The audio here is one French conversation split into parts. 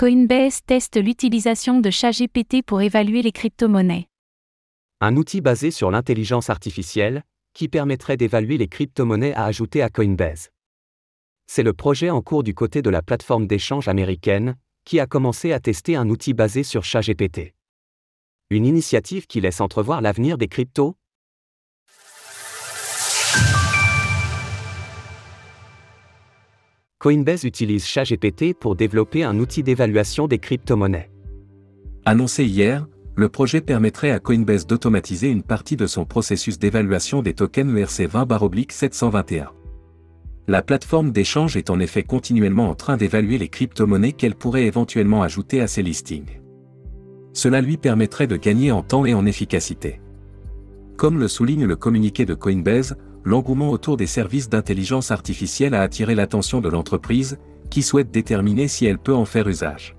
Coinbase teste l'utilisation de ChatGPT pour évaluer les crypto-monnaies. Un outil basé sur l'intelligence artificielle, qui permettrait d'évaluer les crypto-monnaies à ajouter à Coinbase. C'est le projet en cours du côté de la plateforme d'échange américaine, qui a commencé à tester un outil basé sur ChatGPT. Une initiative qui laisse entrevoir l'avenir des cryptos Coinbase utilise ChatGPT pour développer un outil d'évaluation des crypto-monnaies. Annoncé hier, le projet permettrait à Coinbase d'automatiser une partie de son processus d'évaluation des tokens ERC20-721. La plateforme d'échange est en effet continuellement en train d'évaluer les crypto-monnaies qu'elle pourrait éventuellement ajouter à ses listings. Cela lui permettrait de gagner en temps et en efficacité. Comme le souligne le communiqué de Coinbase, l'engouement autour des services d'intelligence artificielle a attiré l'attention de l'entreprise, qui souhaite déterminer si elle peut en faire usage.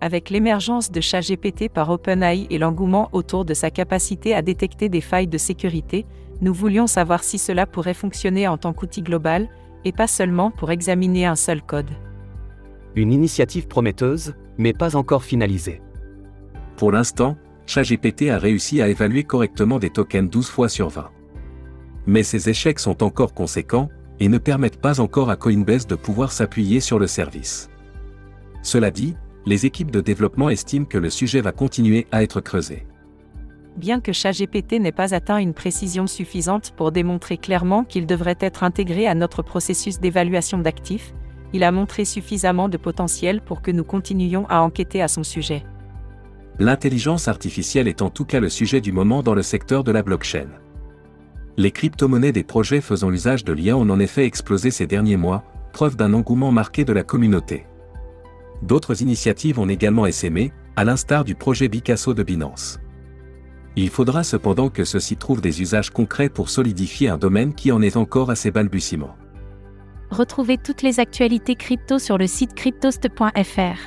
Avec l'émergence de ChatGPT par OpenAI et l'engouement autour de sa capacité à détecter des failles de sécurité, nous voulions savoir si cela pourrait fonctionner en tant qu'outil global, et pas seulement pour examiner un seul code. Une initiative prometteuse, mais pas encore finalisée. Pour l'instant, ChatGPT a réussi à évaluer correctement des tokens 12 fois sur 20 mais ces échecs sont encore conséquents, et ne permettent pas encore à Coinbase de pouvoir s'appuyer sur le service. Cela dit, les équipes de développement estiment que le sujet va continuer à être creusé. Bien que ChatGPT n'ait pas atteint une précision suffisante pour démontrer clairement qu'il devrait être intégré à notre processus d'évaluation d'actifs, il a montré suffisamment de potentiel pour que nous continuions à enquêter à son sujet. L'intelligence artificielle est en tout cas le sujet du moment dans le secteur de la blockchain. Les crypto-monnaies des projets faisant usage de l'IA ont en effet explosé ces derniers mois, preuve d'un engouement marqué de la communauté. D'autres initiatives ont également essaimé, à l'instar du projet Picasso de Binance. Il faudra cependant que ceci trouve des usages concrets pour solidifier un domaine qui en est encore à ses balbutiements. Retrouvez toutes les actualités crypto sur le site cryptost.fr.